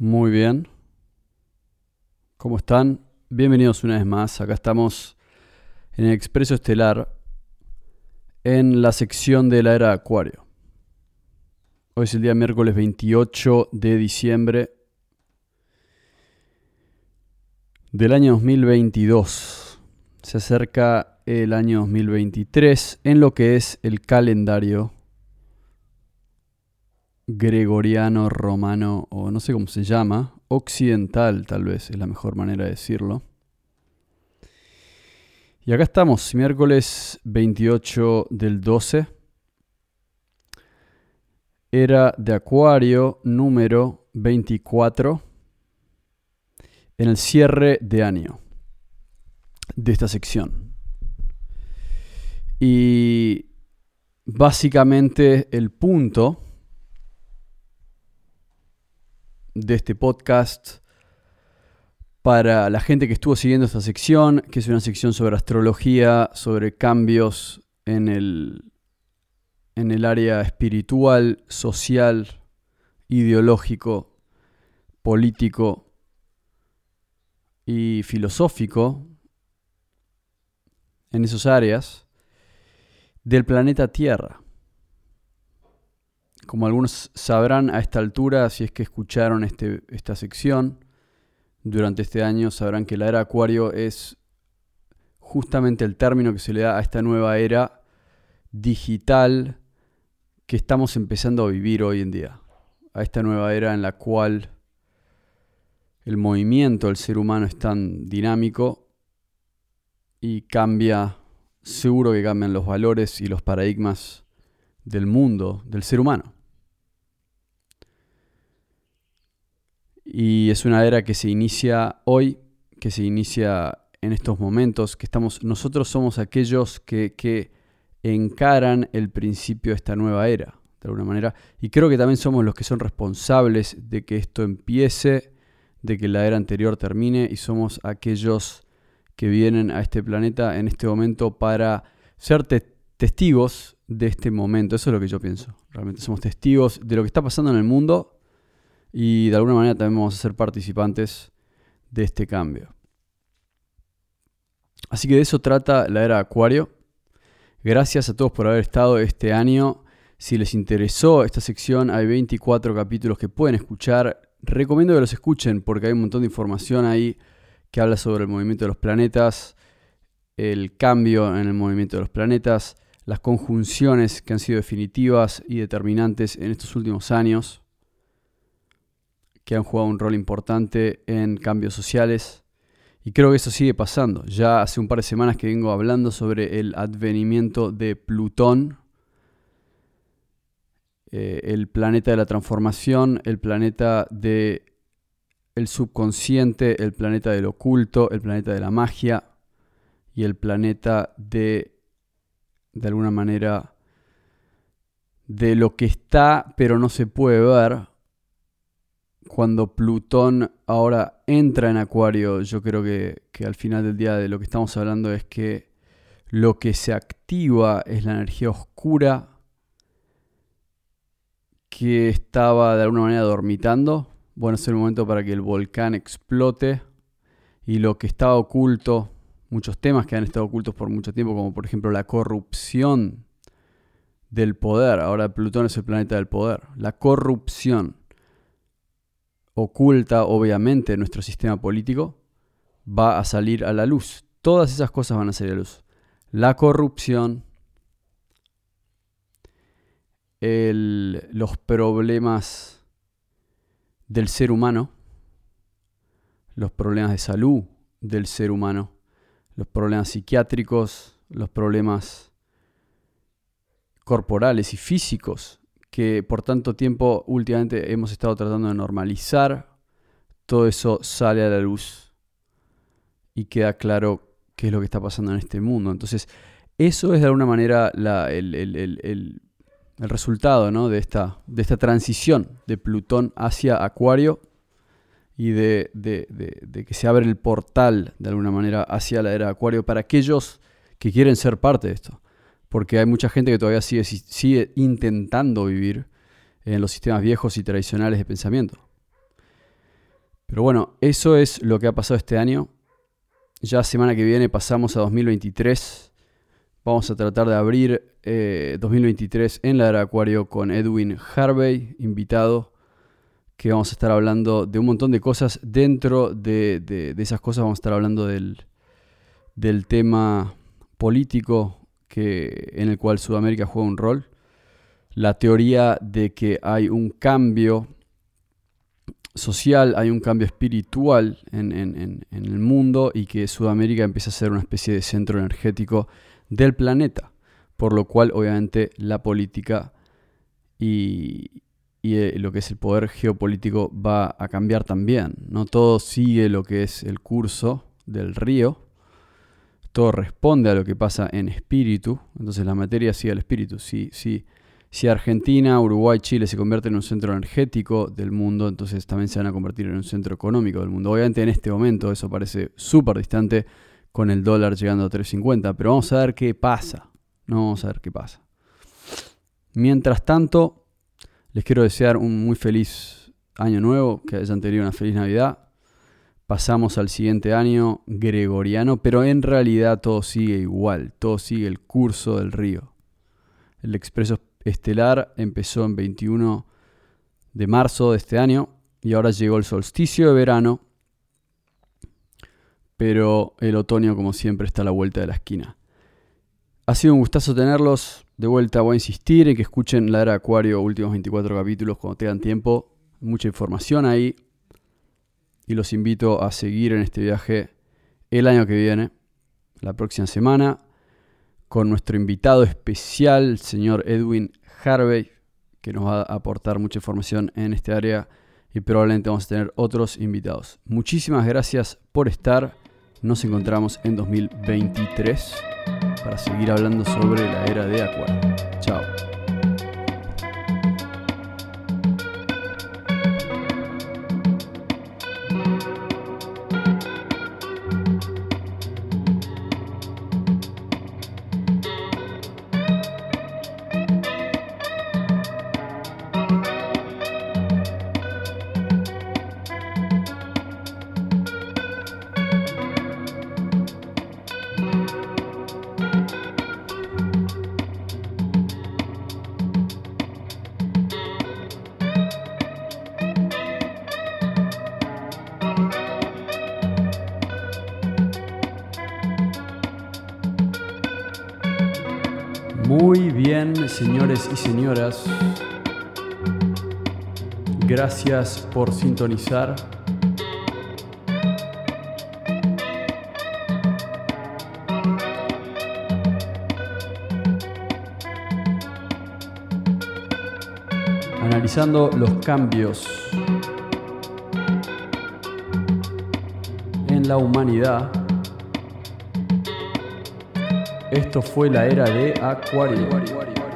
Muy bien. ¿Cómo están? Bienvenidos una vez más. Acá estamos en el Expreso Estelar en la sección de la era Acuario. Hoy es el día miércoles 28 de diciembre del año 2022. Se acerca el año 2023 en lo que es el calendario gregoriano, romano o no sé cómo se llama, occidental tal vez es la mejor manera de decirlo. Y acá estamos, miércoles 28 del 12. Era de Acuario número 24 en el cierre de año de esta sección. Y básicamente el punto de este podcast para la gente que estuvo siguiendo esta sección, que es una sección sobre astrología, sobre cambios en el, en el área espiritual, social, ideológico, político y filosófico, en esas áreas, del planeta Tierra. Como algunos sabrán a esta altura, si es que escucharon este, esta sección durante este año, sabrán que la era Acuario es justamente el término que se le da a esta nueva era digital que estamos empezando a vivir hoy en día. A esta nueva era en la cual el movimiento del ser humano es tan dinámico y cambia, seguro que cambian los valores y los paradigmas del mundo, del ser humano. Y es una era que se inicia hoy, que se inicia en estos momentos, que estamos, nosotros somos aquellos que, que encaran el principio de esta nueva era, de alguna manera. Y creo que también somos los que son responsables de que esto empiece, de que la era anterior termine, y somos aquellos que vienen a este planeta en este momento para ser testigos de este momento. Eso es lo que yo pienso. Realmente somos testigos de lo que está pasando en el mundo y de alguna manera también vamos a ser participantes de este cambio. Así que de eso trata la era Acuario. Gracias a todos por haber estado este año. Si les interesó esta sección, hay 24 capítulos que pueden escuchar. Recomiendo que los escuchen porque hay un montón de información ahí que habla sobre el movimiento de los planetas, el cambio en el movimiento de los planetas, las conjunciones que han sido definitivas y determinantes en estos últimos años que han jugado un rol importante en cambios sociales. Y creo que eso sigue pasando. Ya hace un par de semanas que vengo hablando sobre el advenimiento de Plutón, eh, el planeta de la transformación, el planeta de el subconsciente, el planeta del oculto, el planeta de la magia y el planeta de, de alguna manera, de lo que está pero no se puede ver cuando Plutón ahora entra en Acuario, yo creo que, al final del día de lo que estamos hablando es que lo que se activa es la energía oscura que estaba de alguna manera dormitando. Bueno, es el momento para que el volcán explote y lo que estaba oculto, muchos temas que han estado ocultos por mucho tiempo, como por ejemplo la corrupción del poder. Ahora Plutón es el planeta del poder. La corrupción oculta obviamente nuestro sistema político, va a salir a la luz. Todas esas cosas van a salir a la luz. La corrupción, los problemas del ser humano, los problemas de salud del ser humano, los problemas psiquiátricos, los problemas corporales y físicos que por tanto tiempo últimamente hemos estado tratando de normalizar, todo eso sale a la luz y queda claro qué es lo que está pasando en este mundo. Entonces, eso es de alguna manera el, resultado de, esta, de esta transición de Plutón hacia Acuario y de, de, que se abre el portal de alguna manera hacia la era Acuario para aquellos que quieren ser parte de esto porque hay mucha gente que todavía sigue, intentando vivir en los sistemas viejos y tradicionales de pensamiento. Pero bueno, eso es lo que ha pasado este año. Ya semana que viene pasamos a 2023. Vamos a tratar de abrir 2023 eh, en la era Acuario con Edwin Harvey, invitado, que vamos a estar hablando de un montón de cosas. Dentro de, esas cosas vamos a estar hablando del tema político que, en el cual Sudamérica juega un rol. La teoría de que hay un cambio social, hay un cambio espiritual en, el mundo y que Sudamérica empieza a ser una especie de centro energético del planeta, por lo cual obviamente la política y, eh, lo que es el poder geopolítico va a cambiar también. No todo sigue lo que es el curso del río, todo responde a lo que pasa en espíritu, entonces la materia sigue al espíritu. sí sí si Argentina, Uruguay, Chile se convierten en un centro energético del mundo, entonces también se van a convertir en un centro económico del mundo. Obviamente en este momento eso parece súper distante con el dólar llegando a 3.50, pero vamos a ver qué pasa. No vamos a ver qué pasa. Mientras tanto, les quiero desear un muy feliz año nuevo, que hayan tenido una feliz Navidad. Pasamos al siguiente año gregoriano, pero en realidad todo sigue igual, todo sigue el curso del río. El expreso estelar empezó en 21 de marzo de este año y ahora llegó el solsticio de verano, pero el otoño como siempre está a la vuelta de la esquina. Ha sido un gustazo tenerlos. De vuelta voy a insistir en que escuchen la era Acuario últimos 24 capítulos cuando tengan tiempo. Mucha información ahí. Y los invito a seguir en este viaje el año que viene, la próxima semana con nuestro invitado especial, el señor Edwin Harvey, que nos va a aportar mucha información en este área y probablemente vamos a tener otros invitados. Muchísimas gracias por estar. Nos encontramos en 2023 para seguir hablando sobre la era de Acuario. Chao. Muy bien, señores y señoras. Gracias por sintonizar. Analizando los cambios en la humanidad esto fue la era de Acuario.